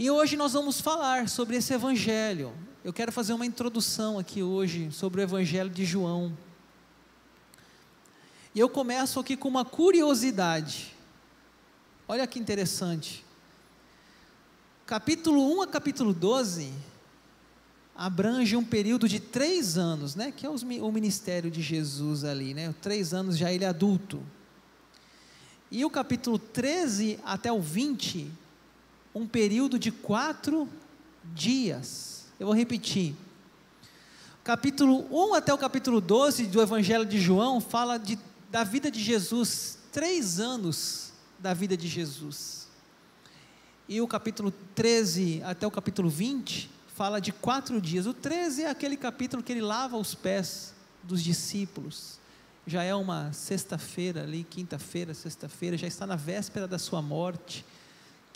E hoje nós vamos falar sobre esse evangelho. Eu quero fazer uma introdução aqui hoje sobre o evangelho de João. E eu começo aqui com uma curiosidade. Olha que interessante. Capítulo 1 a capítulo 12 abrange um período de três anos, né? Que é o ministério de Jesus ali, né? Três anos já ele é adulto. E o capítulo 13 até o 20, um período de quatro dias. Eu vou repetir. Capítulo 1 até o capítulo 12 do Evangelho de João fala de, da vida de Jesus, três anos da vida de Jesus. E o capítulo 13 até o capítulo 20 fala de quatro dias. O 13 é aquele capítulo que ele lava os pés dos discípulos já é uma sexta-feira ali, quinta-feira, sexta-feira, já está na véspera da sua morte,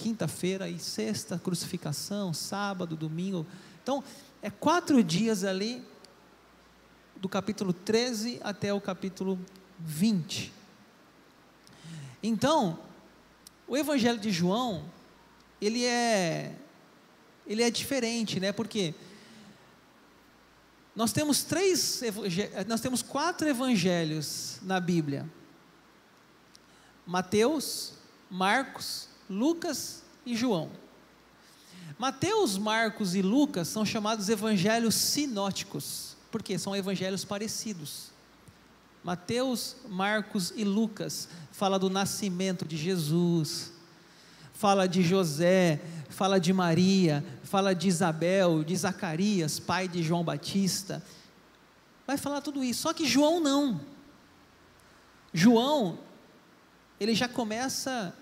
quinta-feira e sexta, crucificação, sábado, domingo. Então, é quatro dias ali, do capítulo 13 até o capítulo 20. Então, o Evangelho de João, ele é, ele é diferente, né? Porque? Nós temos três, nós temos quatro evangelhos na Bíblia: Mateus, Marcos, Lucas e João. Mateus, Marcos e Lucas são chamados evangelhos sinóticos, porque são evangelhos parecidos. Mateus, Marcos e Lucas fala do nascimento de Jesus, fala de José, fala de Maria, fala de Isabel, de Zacarias, pai de João Batista. Vai falar tudo isso. Só que João não. João, ele já começa,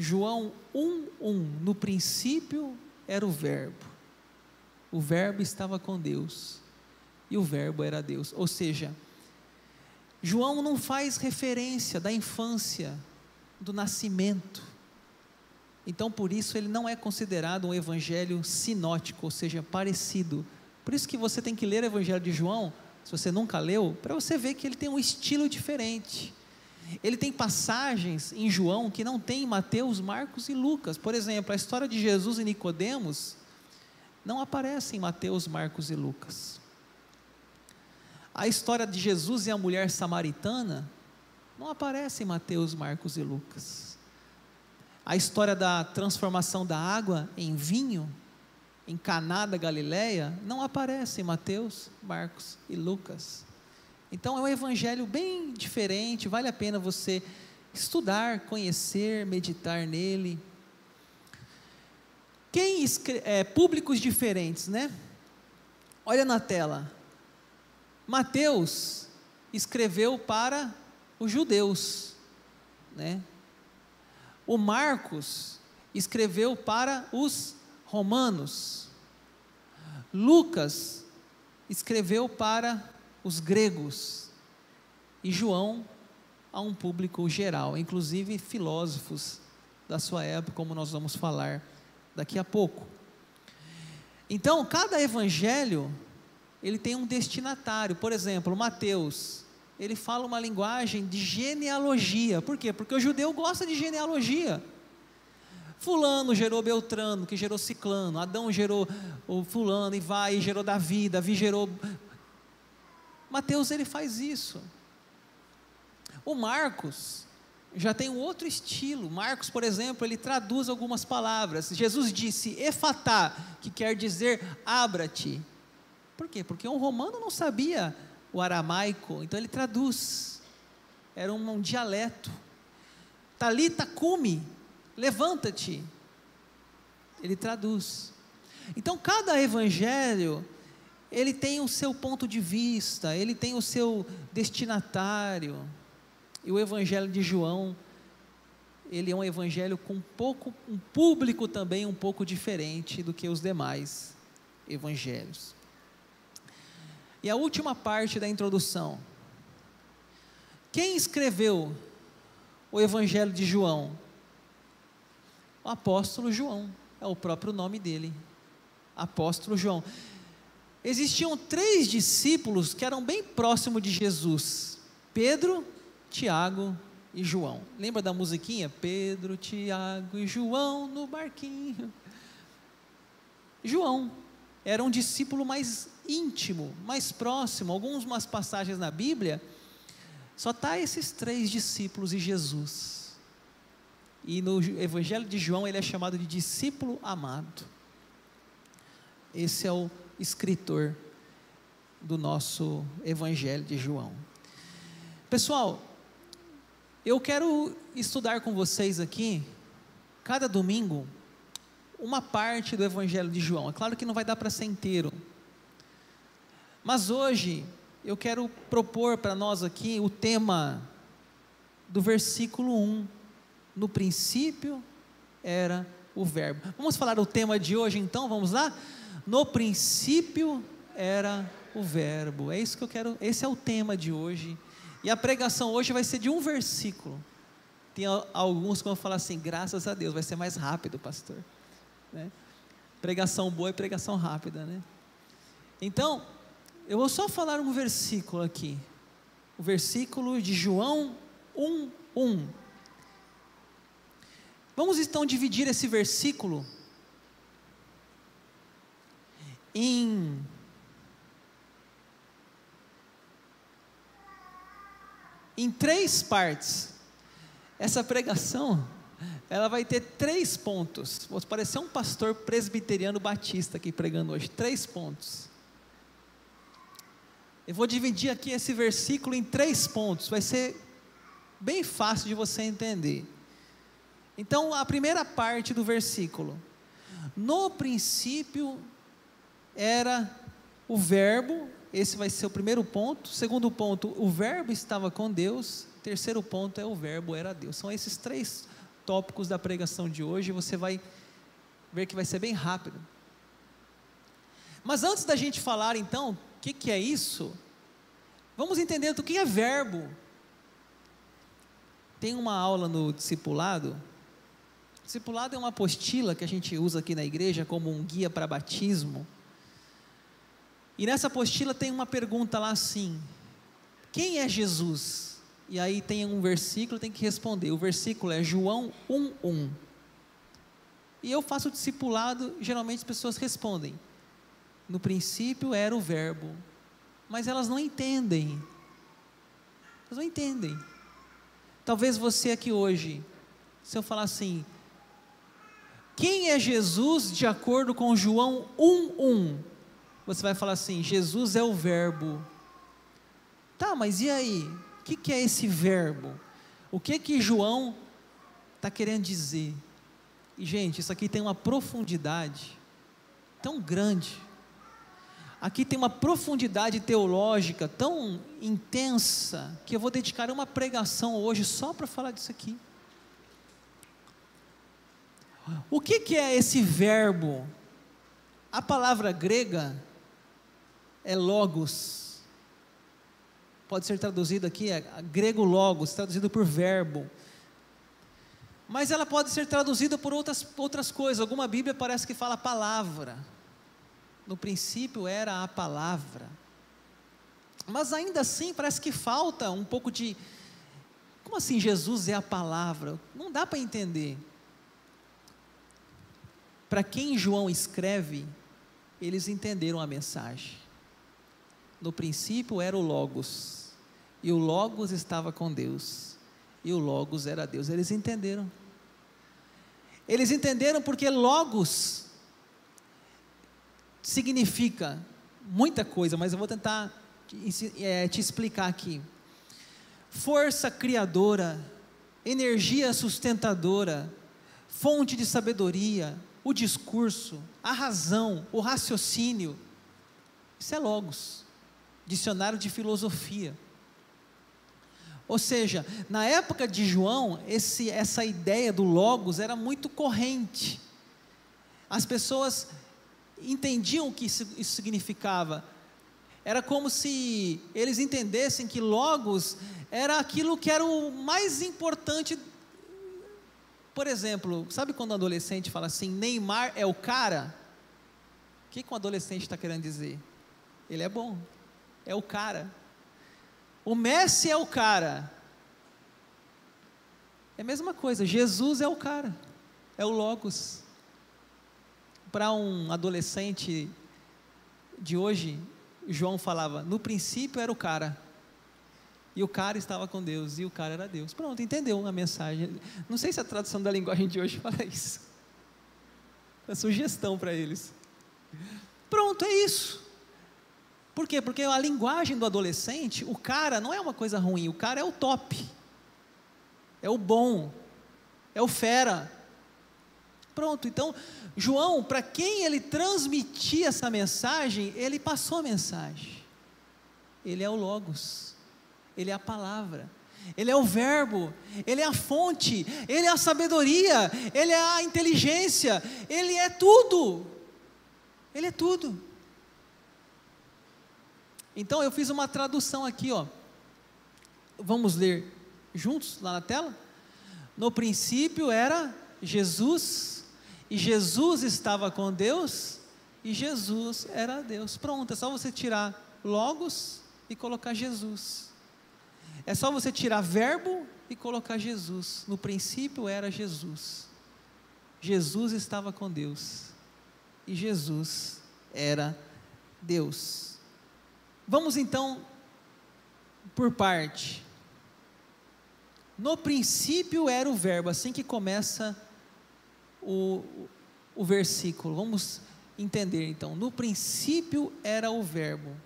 João 1:1, no princípio era o Verbo. O Verbo estava com Deus e o Verbo era Deus. Ou seja, João não faz referência da infância, do nascimento então, por isso, ele não é considerado um evangelho sinótico, ou seja, parecido. Por isso que você tem que ler o evangelho de João, se você nunca leu, para você ver que ele tem um estilo diferente. Ele tem passagens em João que não tem em Mateus, Marcos e Lucas. Por exemplo, a história de Jesus e Nicodemos não aparece em Mateus, Marcos e Lucas. A história de Jesus e a mulher samaritana não aparece em Mateus, Marcos e Lucas. A história da transformação da água em vinho, em Caná da Galileia, não aparece em Mateus, Marcos e Lucas. Então é um evangelho bem diferente, vale a pena você estudar, conhecer, meditar nele. Quem é, públicos diferentes, né? Olha na tela. Mateus escreveu para os judeus, né? O Marcos escreveu para os romanos. Lucas escreveu para os gregos. E João a um público geral, inclusive filósofos da sua época, como nós vamos falar daqui a pouco. Então, cada evangelho ele tem um destinatário. Por exemplo, Mateus ele fala uma linguagem de genealogia. Por quê? Porque o judeu gosta de genealogia. Fulano gerou Beltrano, que gerou Ciclano. Adão gerou o Fulano e vai e gerou Davi. Davi gerou. Mateus ele faz isso. O Marcos já tem um outro estilo. Marcos, por exemplo, ele traduz algumas palavras. Jesus disse efatá, que quer dizer abra-te. Por quê? Porque um romano não sabia o aramaico, então ele traduz. Era um, um dialeto. Talita cume, levanta-te. Ele traduz. Então cada evangelho ele tem o seu ponto de vista, ele tem o seu destinatário. E o evangelho de João, ele é um evangelho com um pouco um público também um pouco diferente do que os demais evangelhos. E a última parte da introdução. Quem escreveu o Evangelho de João? O apóstolo João, é o próprio nome dele. Apóstolo João. Existiam três discípulos que eram bem próximos de Jesus: Pedro, Tiago e João. Lembra da musiquinha? Pedro, Tiago e João no barquinho. João era um discípulo mais íntimo, mais próximo. Algumas passagens na Bíblia só tá esses três discípulos e Jesus. E no Evangelho de João ele é chamado de discípulo amado. Esse é o escritor do nosso Evangelho de João. Pessoal, eu quero estudar com vocês aqui, cada domingo, uma parte do Evangelho de João. É claro que não vai dar para ser inteiro, mas hoje eu quero propor para nós aqui o tema do versículo 1. No princípio era o Verbo. Vamos falar o tema de hoje então? Vamos lá? No princípio era o Verbo. É isso que eu quero, esse é o tema de hoje. E a pregação hoje vai ser de um versículo. Tem alguns que vão falar assim, graças a Deus, vai ser mais rápido, pastor. Né? Pregação boa e pregação rápida, né? Então, eu vou só falar um versículo aqui. O versículo de João 1, 1. Vamos então dividir esse versículo em em três partes. Essa pregação, ela vai ter três pontos. Vou parecer um pastor presbiteriano batista aqui pregando hoje. Três pontos. Eu vou dividir aqui esse versículo em três pontos. Vai ser bem fácil de você entender. Então, a primeira parte do versículo. No princípio era o Verbo, esse vai ser o primeiro ponto. Segundo ponto, o Verbo estava com Deus. Terceiro ponto é o Verbo era Deus. São esses três tópicos da pregação de hoje. Você vai ver que vai ser bem rápido. Mas antes da gente falar, então, o que, que é isso? Vamos entender o que é verbo. Tem uma aula no discipulado. Discipulado é uma apostila que a gente usa aqui na igreja como um guia para batismo. E nessa apostila tem uma pergunta lá assim: Quem é Jesus? E aí tem um versículo, tem que responder. O versículo é João 1:1. E eu faço o discipulado, geralmente as pessoas respondem: No princípio era o verbo. Mas elas não entendem. Elas não entendem. Talvez você aqui hoje, se eu falar assim, quem é Jesus de acordo com João 1:1? você vai falar assim: Jesus é o Verbo. Tá, mas e aí? O que, que é esse Verbo? O que que João está querendo dizer? E, gente, isso aqui tem uma profundidade tão grande. Aqui tem uma profundidade teológica tão intensa que eu vou dedicar uma pregação hoje só para falar disso aqui. O que, que é esse verbo? A palavra grega é logos. Pode ser traduzido aqui, é grego logos, traduzido por verbo. Mas ela pode ser traduzida por outras, outras coisas. Alguma Bíblia parece que fala palavra. No princípio era a palavra. Mas ainda assim parece que falta um pouco de. Como assim Jesus é a palavra? Não dá para entender. Para quem João escreve, eles entenderam a mensagem. No princípio era o Logos, e o Logos estava com Deus, e o Logos era Deus. Eles entenderam. Eles entenderam porque Logos significa muita coisa, mas eu vou tentar te, é, te explicar aqui. Força criadora, energia sustentadora, fonte de sabedoria, o discurso, a razão, o raciocínio. Isso é Logos dicionário de filosofia. Ou seja, na época de João, esse, essa ideia do Logos era muito corrente. As pessoas entendiam o que isso, isso significava. Era como se eles entendessem que Logos era aquilo que era o mais importante. Por exemplo, sabe quando um adolescente fala assim: Neymar é o cara? O que, que um adolescente está querendo dizer? Ele é bom é o cara. O Messi é o cara. É a mesma coisa, Jesus é o cara, é o Logos. para um adolescente de hoje, João falava: no princípio era o cara. E o cara estava com Deus, e o cara era Deus. Pronto, entendeu a mensagem. Não sei se a tradução da linguagem de hoje fala isso. É sugestão para eles. Pronto, é isso. Por quê? Porque a linguagem do adolescente, o cara não é uma coisa ruim, o cara é o top, é o bom, é o fera. Pronto, então, João, para quem ele transmitia essa mensagem, ele passou a mensagem. Ele é o Logos, ele é a palavra, ele é o Verbo, ele é a fonte, ele é a sabedoria, ele é a inteligência, ele é tudo. Ele é tudo. Então eu fiz uma tradução aqui, ó. Vamos ler juntos lá na tela? No princípio era Jesus, e Jesus estava com Deus, e Jesus era Deus. Pronto, é só você tirar Logos e colocar Jesus. É só você tirar verbo e colocar Jesus. No princípio era Jesus. Jesus estava com Deus. E Jesus era Deus. Vamos então por parte. No princípio era o verbo, assim que começa o, o versículo. Vamos entender então. No princípio era o verbo.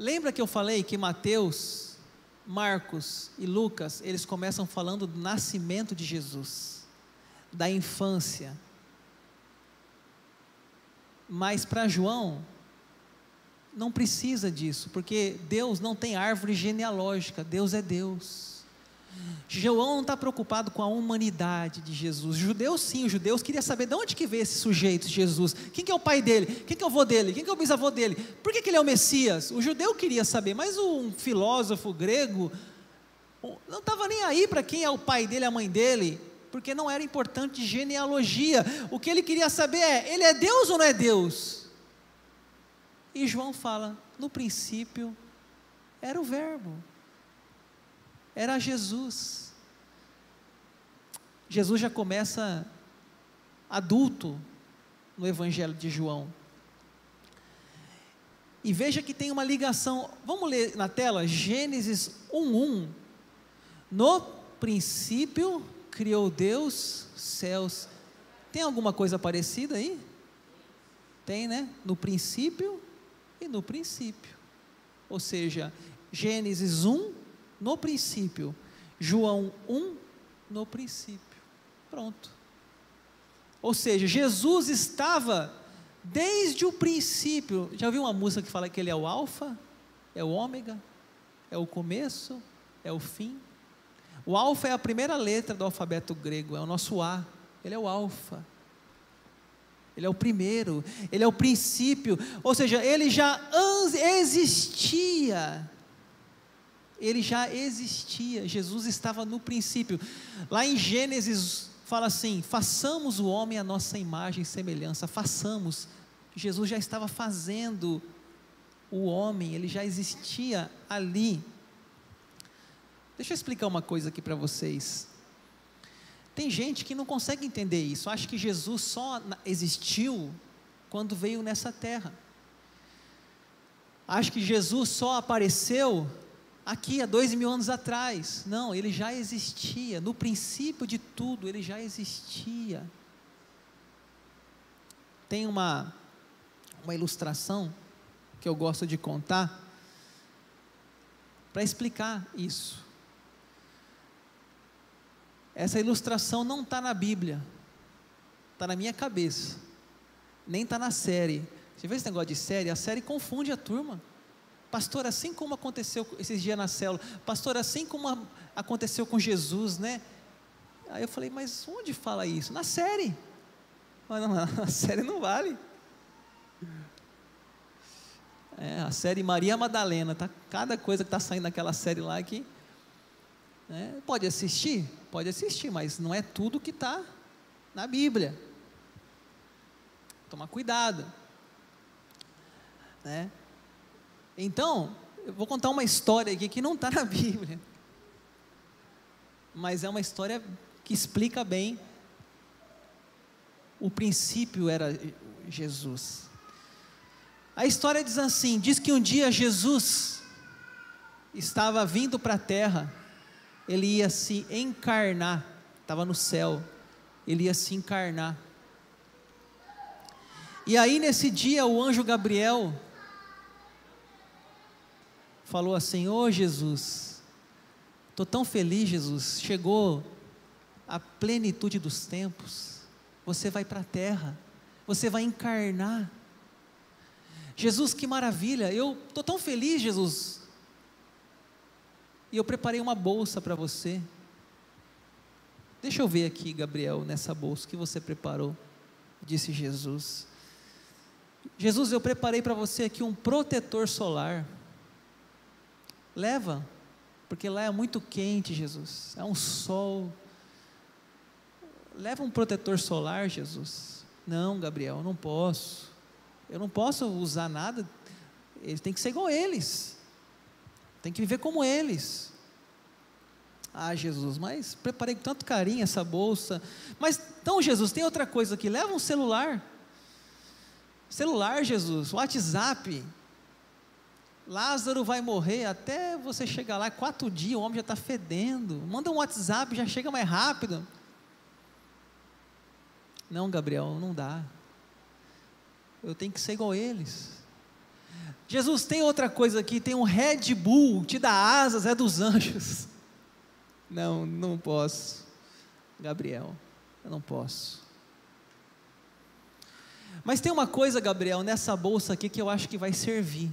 Lembra que eu falei que Mateus, Marcos e Lucas, eles começam falando do nascimento de Jesus, da infância. Mas para João, não precisa disso, porque Deus não tem árvore genealógica, Deus é Deus. João não está preocupado com a humanidade de Jesus. Judeus, sim, os judeus queriam saber de onde que veio esse sujeito, Jesus. Quem que é o pai dele? Quem que é o avô dele? Quem que é o bisavô dele? Por que, que ele é o Messias? O judeu queria saber, mas um filósofo grego não estava nem aí para quem é o pai dele, a mãe dele, porque não era importante genealogia. O que ele queria saber é: ele é Deus ou não é Deus? E João fala: no princípio era o Verbo era Jesus. Jesus já começa adulto no Evangelho de João. E veja que tem uma ligação. Vamos ler na tela Gênesis 1:1. No princípio criou Deus céus. Tem alguma coisa parecida aí? Tem, né? No princípio e no princípio. Ou seja, Gênesis 1 no princípio. João 1, no princípio. Pronto. Ou seja, Jesus estava desde o princípio. Já ouviu uma música que fala que ele é o Alfa, é o Ômega, é o começo, é o fim? O Alfa é a primeira letra do alfabeto grego, é o nosso A. Ele é o Alfa. Ele é o primeiro, ele é o princípio, ou seja, ele já existia ele já existia, Jesus estava no princípio. Lá em Gênesis fala assim: façamos o homem a nossa imagem e semelhança, façamos. Jesus já estava fazendo o homem, ele já existia ali. Deixa eu explicar uma coisa aqui para vocês. Tem gente que não consegue entender isso, acha que Jesus só existiu quando veio nessa terra. Acha que Jesus só apareceu aqui há dois mil anos atrás. Não, ele já existia. No princípio de tudo, ele já existia. Tem uma, uma ilustração que eu gosto de contar para explicar isso. Essa ilustração não está na Bíblia, está na minha cabeça, nem está na série. Você vê esse negócio de série? A série confunde a turma. Pastor, assim como aconteceu esses dias na célula, pastor, assim como aconteceu com Jesus, né? Aí eu falei, mas onde fala isso? Na série. Mas não, a série não vale. É, a série Maria Madalena, tá? Cada coisa que está saindo naquela série lá que né? pode assistir, pode assistir, mas não é tudo que está na Bíblia. Tomar cuidado, né? Então, eu vou contar uma história aqui que não está na Bíblia, mas é uma história que explica bem o princípio era Jesus. A história diz assim: diz que um dia Jesus estava vindo para a terra, ele ia se encarnar, estava no céu, ele ia se encarnar. E aí nesse dia o anjo Gabriel falou assim: Ô oh, Jesus, estou tão feliz, Jesus, chegou a plenitude dos tempos, você vai para a terra, você vai encarnar. Jesus, que maravilha, eu estou tão feliz, Jesus. E eu preparei uma bolsa para você. Deixa eu ver aqui, Gabriel, nessa bolsa que você preparou, disse Jesus. Jesus, eu preparei para você aqui um protetor solar. Leva, porque lá é muito quente, Jesus. É um sol. Leva um protetor solar, Jesus. Não, Gabriel, não posso. Eu não posso usar nada. Eles têm que ser igual eles. Tem que viver como eles. Ah, Jesus, mas preparei com tanto carinho essa bolsa. Mas então, Jesus, tem outra coisa aqui. Leva um celular. Celular, Jesus, WhatsApp. Lázaro vai morrer até você chegar lá, quatro dias, o homem já está fedendo. Manda um WhatsApp, já chega mais rápido. Não, Gabriel, não dá. Eu tenho que ser igual eles. Jesus tem outra coisa aqui, tem um Red Bull, te dá asas, é dos anjos. Não, não posso. Gabriel, eu não posso. Mas tem uma coisa, Gabriel, nessa bolsa aqui que eu acho que vai servir.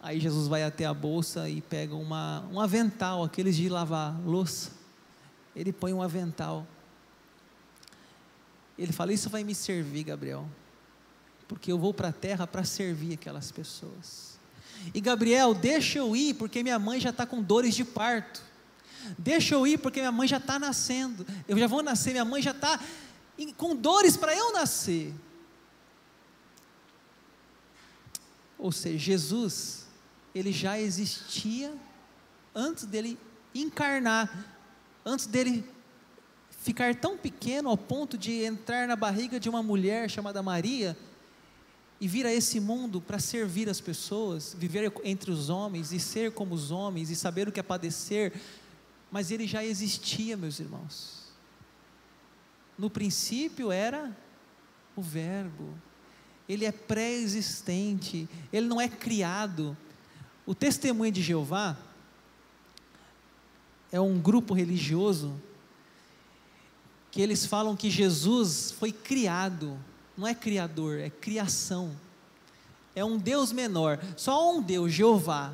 Aí Jesus vai até a bolsa e pega uma, um avental, aqueles de lavar louça. Ele põe um avental. Ele fala: Isso vai me servir, Gabriel, porque eu vou para a terra para servir aquelas pessoas. E Gabriel, deixa eu ir, porque minha mãe já está com dores de parto. Deixa eu ir, porque minha mãe já está nascendo. Eu já vou nascer, minha mãe já está com dores para eu nascer. Ou seja, Jesus ele já existia antes dele encarnar, antes dele ficar tão pequeno ao ponto de entrar na barriga de uma mulher chamada Maria e vir a esse mundo para servir as pessoas, viver entre os homens e ser como os homens e saber o que é padecer, mas ele já existia, meus irmãos. No princípio era o Verbo, ele é pré-existente, ele não é criado, o testemunho de Jeová é um grupo religioso que eles falam que Jesus foi criado, não é criador, é criação. É um Deus menor, só um Deus, Jeová.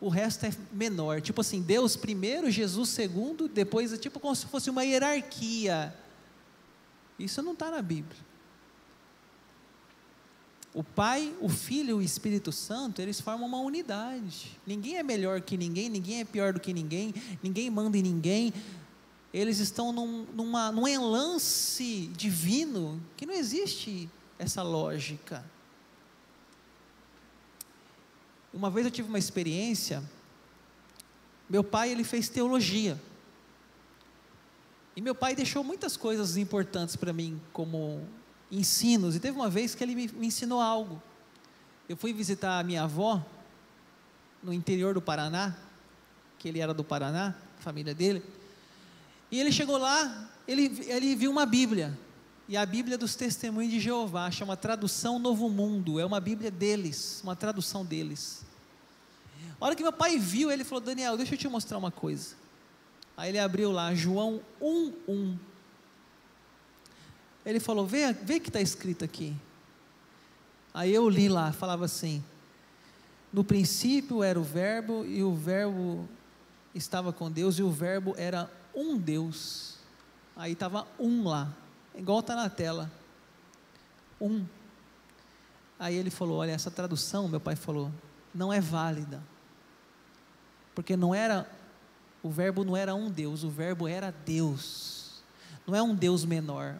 O resto é menor, tipo assim, Deus primeiro, Jesus segundo, depois é tipo como se fosse uma hierarquia. Isso não está na Bíblia. O Pai, o Filho e o Espírito Santo, eles formam uma unidade. Ninguém é melhor que ninguém, ninguém é pior do que ninguém, ninguém manda em ninguém. Eles estão num, numa, num divino que não existe essa lógica. Uma vez eu tive uma experiência, meu pai ele fez teologia. E meu pai deixou muitas coisas importantes para mim como ensinos. E teve uma vez que ele me, me ensinou algo. Eu fui visitar a minha avó no interior do Paraná, que ele era do Paraná, família dele. E ele chegou lá, ele, ele viu uma Bíblia. E a Bíblia dos Testemunhos de Jeová, chama Tradução Novo Mundo, é uma Bíblia deles, uma tradução deles. A hora que meu pai viu, ele falou: Daniel, deixa eu te mostrar uma coisa. Aí ele abriu lá, João 1,1. Ele falou: vê, vê que está escrito aqui. Aí eu li lá, falava assim: No princípio era o Verbo, e o Verbo estava com Deus, e o Verbo era um Deus. Aí estava um lá, igual está na tela. Um. Aí ele falou: Olha, essa tradução, meu pai falou, não é válida. Porque não era, o Verbo não era um Deus, o Verbo era Deus. Não é um Deus menor,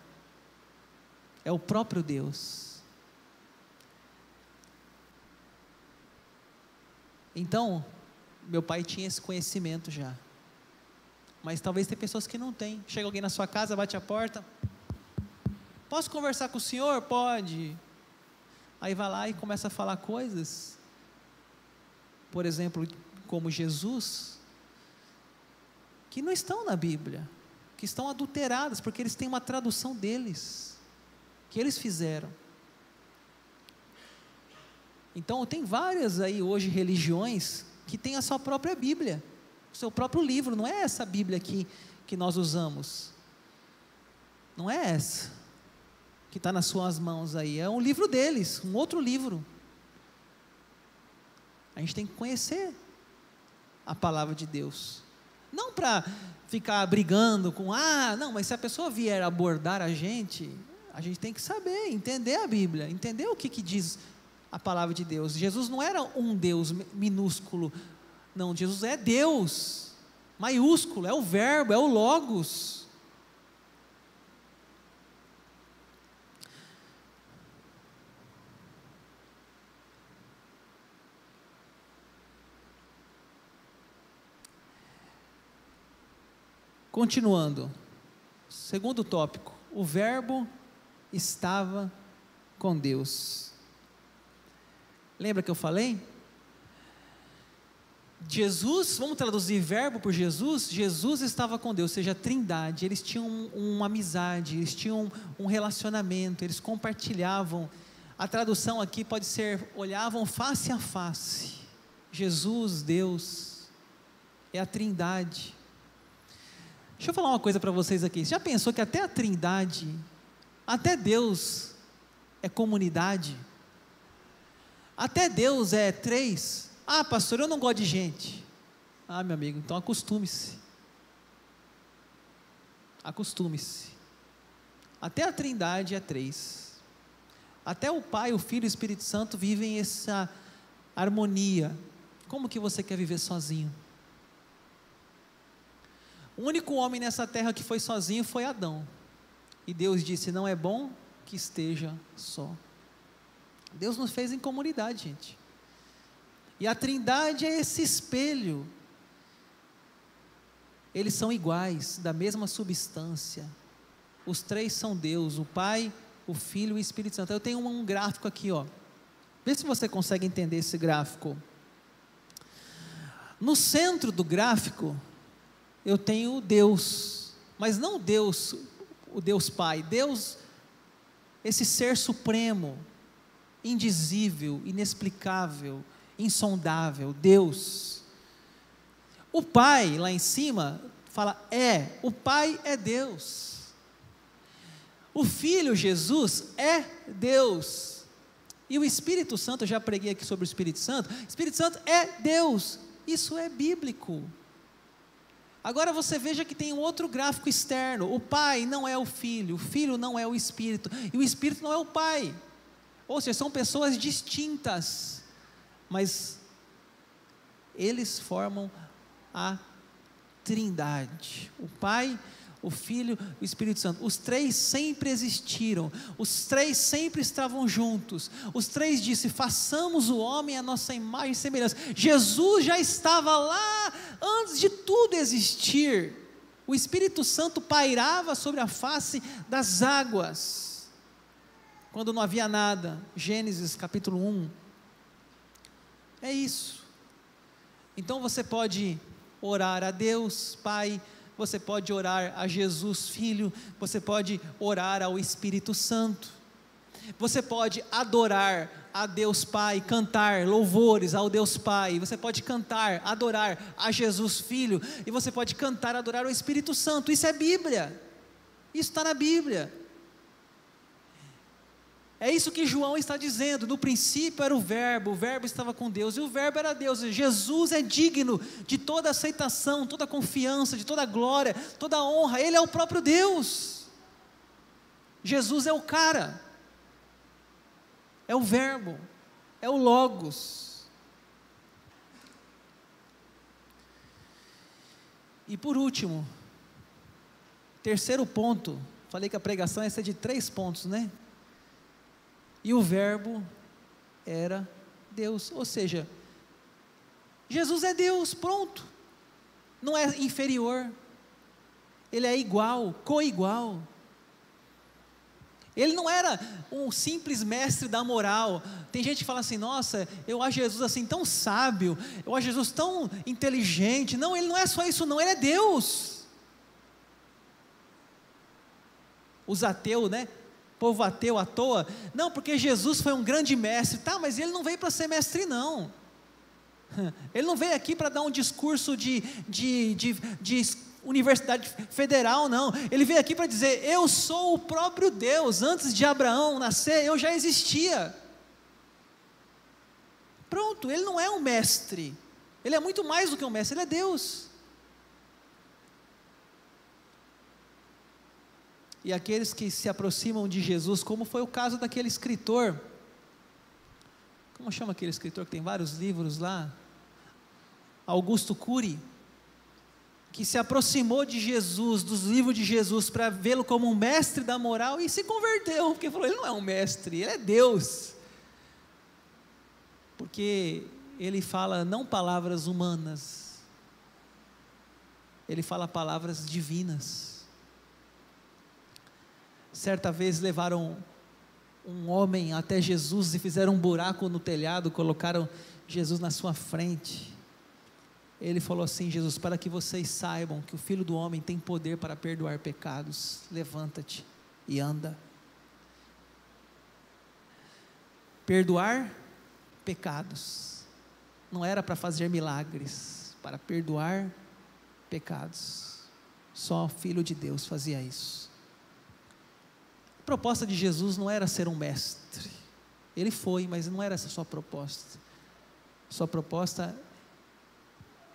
é o próprio Deus. Então, meu pai tinha esse conhecimento já. Mas talvez tem pessoas que não têm. Chega alguém na sua casa, bate a porta. Posso conversar com o senhor? Pode. Aí vai lá e começa a falar coisas, por exemplo, como Jesus, que não estão na Bíblia, que estão adulteradas, porque eles têm uma tradução deles, que eles fizeram. Então, tem várias aí hoje religiões que têm a sua própria Bíblia, o seu próprio livro, não é essa Bíblia aqui que nós usamos. Não é essa que está nas suas mãos aí, é um livro deles, um outro livro. A gente tem que conhecer a palavra de Deus. Não para ficar brigando com, ah, não, mas se a pessoa vier abordar a gente, a gente tem que saber, entender a Bíblia, entender o que, que diz a palavra de Deus. Jesus não era um Deus minúsculo, não, Jesus é Deus, maiúsculo, é o Verbo, é o Logos. Continuando, segundo tópico, o Verbo estava com Deus. Lembra que eu falei? Jesus, vamos traduzir verbo por Jesus? Jesus estava com Deus, ou seja, a trindade, eles tinham uma amizade, eles tinham um relacionamento, eles compartilhavam. A tradução aqui pode ser: olhavam face a face. Jesus, Deus, é a trindade. Deixa eu falar uma coisa para vocês aqui. Você já pensou que até a Trindade, até Deus é comunidade? Até Deus é três? Ah, pastor, eu não gosto de gente. Ah, meu amigo, então acostume-se. Acostume-se. Até a Trindade é três. Até o Pai, o Filho e o Espírito Santo vivem essa harmonia. Como que você quer viver sozinho? O único homem nessa terra que foi sozinho foi Adão. E Deus disse: Não é bom que esteja só. Deus nos fez em comunidade, gente. E a Trindade é esse espelho. Eles são iguais, da mesma substância. Os três são Deus, o Pai, o Filho e o Espírito Santo. Eu tenho um, gráfico aqui, ó. Vê se você consegue entender esse gráfico. No centro do gráfico eu tenho Deus, mas não Deus, o Deus Pai, Deus, esse ser supremo, indizível, inexplicável, insondável, Deus. O Pai, lá em cima, fala é, o Pai é Deus. O Filho Jesus é Deus. E o Espírito Santo, eu já preguei aqui sobre o Espírito Santo, Espírito Santo é Deus. Isso é bíblico. Agora você veja que tem um outro gráfico externo. O pai não é o filho, o filho não é o espírito, e o espírito não é o pai. Ou seja, são pessoas distintas, mas eles formam a trindade. O pai, o Filho, o Espírito Santo. Os três sempre existiram, os três sempre estavam juntos. Os três disse: façamos o homem a nossa imagem e semelhança. Jesus já estava lá antes de tudo existir. O Espírito Santo pairava sobre a face das águas, quando não havia nada. Gênesis capítulo 1. É isso. Então você pode orar a Deus, Pai, você pode orar a Jesus Filho, você pode orar ao Espírito Santo, você pode adorar a Deus Pai, cantar louvores ao Deus Pai, você pode cantar, adorar a Jesus Filho, e você pode cantar, adorar o Espírito Santo, isso é Bíblia, isso está na Bíblia. É isso que João está dizendo. No princípio era o Verbo, o Verbo estava com Deus e o Verbo era Deus. Jesus é digno de toda aceitação, toda confiança, de toda glória, toda honra. Ele é o próprio Deus. Jesus é o cara, é o Verbo, é o Logos. E por último, terceiro ponto, falei que a pregação ser de três pontos, né? E o Verbo era Deus. Ou seja, Jesus é Deus, pronto. Não é inferior. Ele é igual, co-igual. Ele não era um simples mestre da moral. Tem gente que fala assim: nossa, eu acho Jesus assim tão sábio, eu acho Jesus tão inteligente. Não, ele não é só isso, não, ele é Deus. Os ateus, né? Povo ateu à toa. Não, porque Jesus foi um grande mestre. Tá, mas ele não veio para ser mestre, não. Ele não veio aqui para dar um discurso de, de, de, de universidade federal, não. Ele veio aqui para dizer: Eu sou o próprio Deus. Antes de Abraão nascer, eu já existia. Pronto, ele não é um mestre. Ele é muito mais do que um mestre, ele é Deus. E aqueles que se aproximam de Jesus, como foi o caso daquele escritor, como chama aquele escritor que tem vários livros lá? Augusto Cury que se aproximou de Jesus, dos livros de Jesus, para vê-lo como um mestre da moral e se converteu, porque falou: ele não é um mestre, ele é Deus. Porque ele fala não palavras humanas, ele fala palavras divinas. Certa vez levaram um homem até Jesus e fizeram um buraco no telhado, colocaram Jesus na sua frente ele falou assim: Jesus, para que vocês saibam que o Filho do Homem tem poder para perdoar pecados, levanta-te e anda. Perdoar pecados, não era para fazer milagres, para perdoar pecados. Só o Filho de Deus fazia isso. A proposta de Jesus não era ser um mestre, ele foi, mas não era essa sua proposta. Sua proposta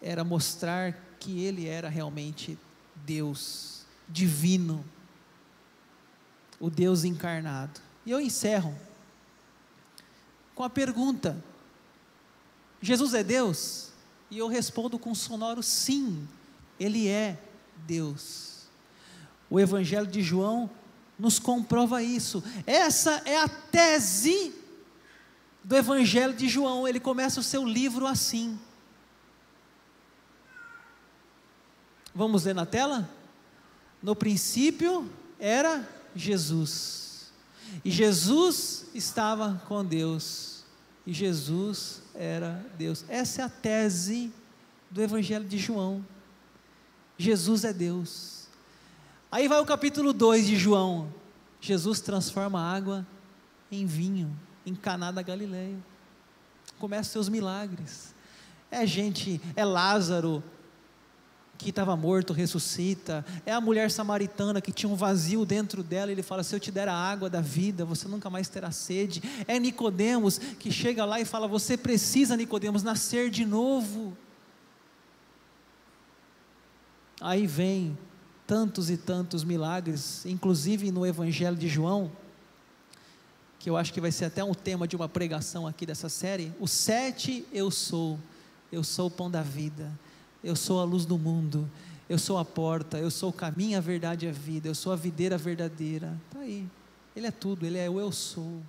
era mostrar que ele era realmente Deus, divino, o Deus encarnado. E eu encerro com a pergunta: Jesus é Deus? E eu respondo com um sonoro sim, ele é Deus. O Evangelho de João nos comprova isso. Essa é a tese do Evangelho de João. Ele começa o seu livro assim. Vamos ler na tela? No princípio era Jesus. E Jesus estava com Deus. E Jesus era Deus. Essa é a tese do Evangelho de João. Jesus é Deus. Aí vai o capítulo 2 de João. Jesus transforma água em vinho, em Caná da Galileia. Começa seus milagres. É gente, é Lázaro que estava morto ressuscita, é a mulher samaritana que tinha um vazio dentro dela, ele fala: "Se eu te der a água da vida, você nunca mais terá sede". É Nicodemos que chega lá e fala: "Você precisa, Nicodemos, nascer de novo". Aí vem tantos e tantos milagres, inclusive no Evangelho de João, que eu acho que vai ser até um tema de uma pregação aqui dessa série. O sete eu sou, eu sou o pão da vida. Eu sou a luz do mundo. Eu sou a porta. Eu sou o caminho, a verdade e a vida. Eu sou a videira verdadeira. Está aí. Ele é tudo. Ele é o eu sou.